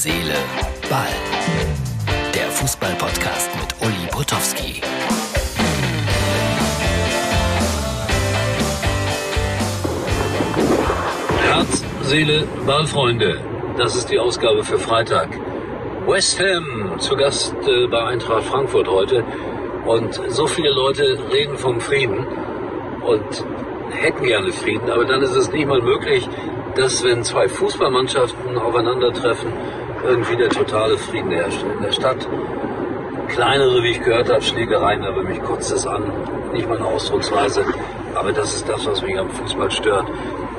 Seele, Ball. Der Fußball-Podcast mit Uli Potowski. Herz, Seele, Ballfreunde. Das ist die Ausgabe für Freitag. West Ham zu Gast äh, bei Eintracht Frankfurt heute. Und so viele Leute reden vom Frieden und hätten gerne Frieden, aber dann ist es nicht mal möglich, dass wenn zwei Fußballmannschaften aufeinandertreffen, irgendwie der totale Frieden herrscht in der Stadt. Kleinere, wie ich gehört habe, Schlägereien, aber mich kotzt es an. Nicht meine Ausdrucksweise, aber das ist das, was mich am Fußball stört.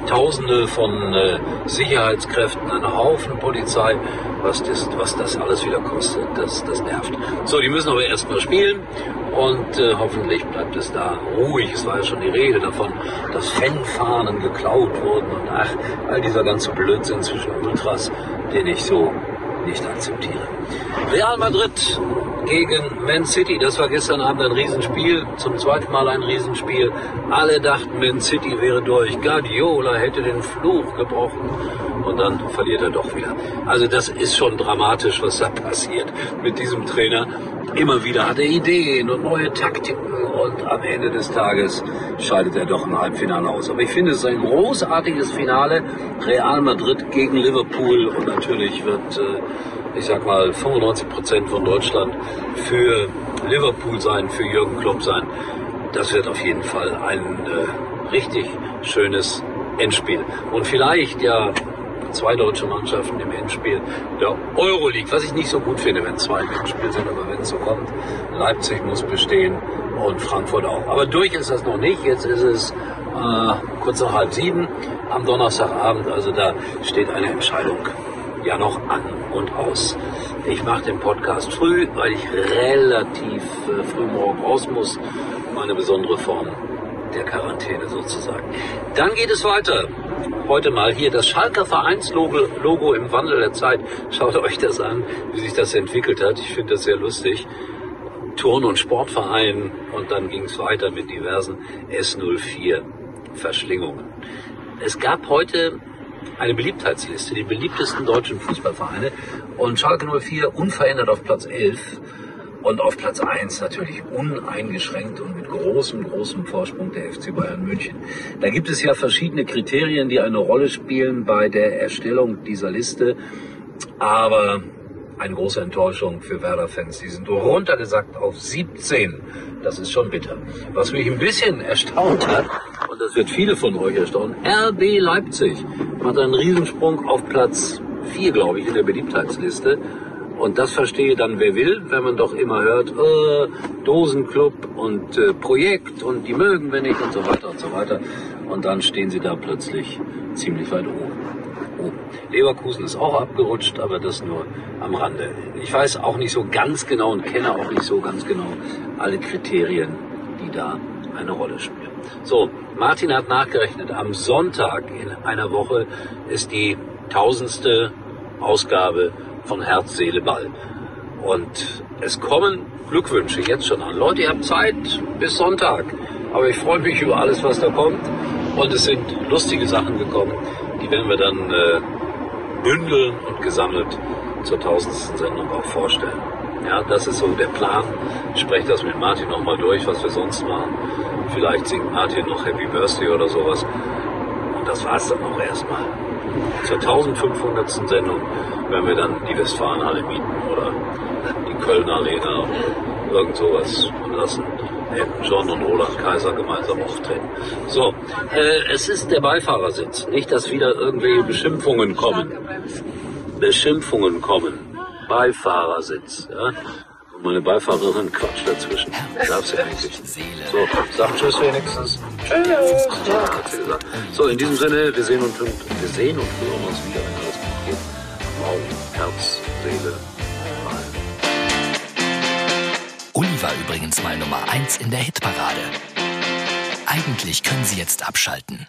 Tausende von äh, Sicherheitskräften, ein Haufen Polizei, was das, was das alles wieder kostet, das, das nervt. So, die müssen aber erstmal spielen und äh, hoffentlich bleibt es da ruhig. Es war ja schon die Rede davon, dass Fanfahnen geklaut wurden und ach, all dieser ganze Blödsinn zwischen Ultras, den ich so nicht akzeptiere. Real Madrid gegen Man City, das war gestern Abend ein Riesenspiel, zum zweiten Mal ein Riesenspiel. Alle dachten, Man City wäre durch. Guardiola hätte den Fluch gebrochen und dann verliert er doch wieder. Also das ist schon dramatisch, was da passiert mit diesem Trainer. Immer wieder hat er Ideen und neue Taktiken und am Ende des Tages scheidet er doch im Halbfinale aus. Aber ich finde, es ist ein großartiges Finale. Real Madrid gegen Liverpool und natürlich wird, äh, ich sag mal, 95 Prozent von Deutschland für Liverpool sein, für Jürgen Klopp sein. Das wird auf jeden Fall ein äh, richtig schönes Endspiel. Und vielleicht ja zwei deutsche Mannschaften im Endspiel der Euroleague, was ich nicht so gut finde, wenn zwei im Endspiel sind, aber wenn es so kommt, Leipzig muss bestehen und Frankfurt auch. Aber durch ist das noch nicht. Jetzt ist es äh, kurz nach halb sieben am Donnerstagabend, also da steht eine Entscheidung ja noch an und aus. Ich mache den Podcast früh, weil ich relativ äh, früh morgen raus muss. Meine besondere Form der Quarantäne sozusagen. Dann geht es weiter. Heute mal hier das Schalker Vereinslogo Logo im Wandel der Zeit. Schaut euch das an, wie sich das entwickelt hat. Ich finde das sehr lustig. Turn- und Sportverein und dann ging es weiter mit diversen S04 Verschlingungen. Es gab heute eine Beliebtheitsliste, die beliebtesten deutschen Fußballvereine und Schalke 04 unverändert auf Platz 11 und auf Platz 1 natürlich uneingeschränkt und mit großem, großem Vorsprung der FC Bayern München. Da gibt es ja verschiedene Kriterien, die eine Rolle spielen bei der Erstellung dieser Liste. Aber eine große Enttäuschung für Werder-Fans. Die sind runtergesackt auf 17. Das ist schon bitter. Was mich ein bisschen erstaunt hat, und das wird viele von euch erstaunen, RB Leipzig macht einen Riesensprung auf Platz 4, glaube ich, in der Beliebtheitsliste. Und das verstehe dann wer will, wenn man doch immer hört, äh, Dosenclub und äh, Projekt und die mögen wir nicht und so weiter und so weiter. Und dann stehen sie da plötzlich ziemlich weit oben. Oh. Leverkusen ist auch abgerutscht, aber das nur am Rande. Ich weiß auch nicht so ganz genau und kenne auch nicht so ganz genau alle Kriterien, die da eine Rolle spielen. So, Martin hat nachgerechnet, am Sonntag in einer Woche ist die tausendste Ausgabe von Herz, Seele, Ball. Und es kommen Glückwünsche jetzt schon an. Leute, ihr habt Zeit bis Sonntag. Aber ich freue mich über alles, was da kommt. Und es sind lustige Sachen gekommen. Die werden wir dann äh, bündeln und gesammelt zur tausendsten Sendung auch vorstellen. Ja, das ist so der Plan. Ich spreche das mit Martin nochmal durch, was wir sonst machen. Vielleicht singt Martin noch Happy Birthday oder sowas. Und das war's dann auch erstmal. Zur 1500. Sendung werden wir dann die Westfalenhalle mieten oder die Kölner Arena oder irgend sowas und lassen Elton John und Roland Kaiser gemeinsam auftreten. So, äh, es ist der Beifahrersitz. Nicht, dass wieder irgendwelche Beschimpfungen kommen. Beschimpfungen kommen. Beifahrersitz. Ja? Und meine Beifahrerin quatscht dazwischen. Darf's ja eigentlich. So, sag Tschüss wenigstens. Tschüss. Ja, hat sie gesagt. So, in diesem Sinne, wir sehen, und, wir sehen und hören uns wieder, wenn alles gut geht. Morgen, Herz, Seele, Ball. Uli war übrigens mal Nummer 1 in der Hitparade. Eigentlich können Sie jetzt abschalten.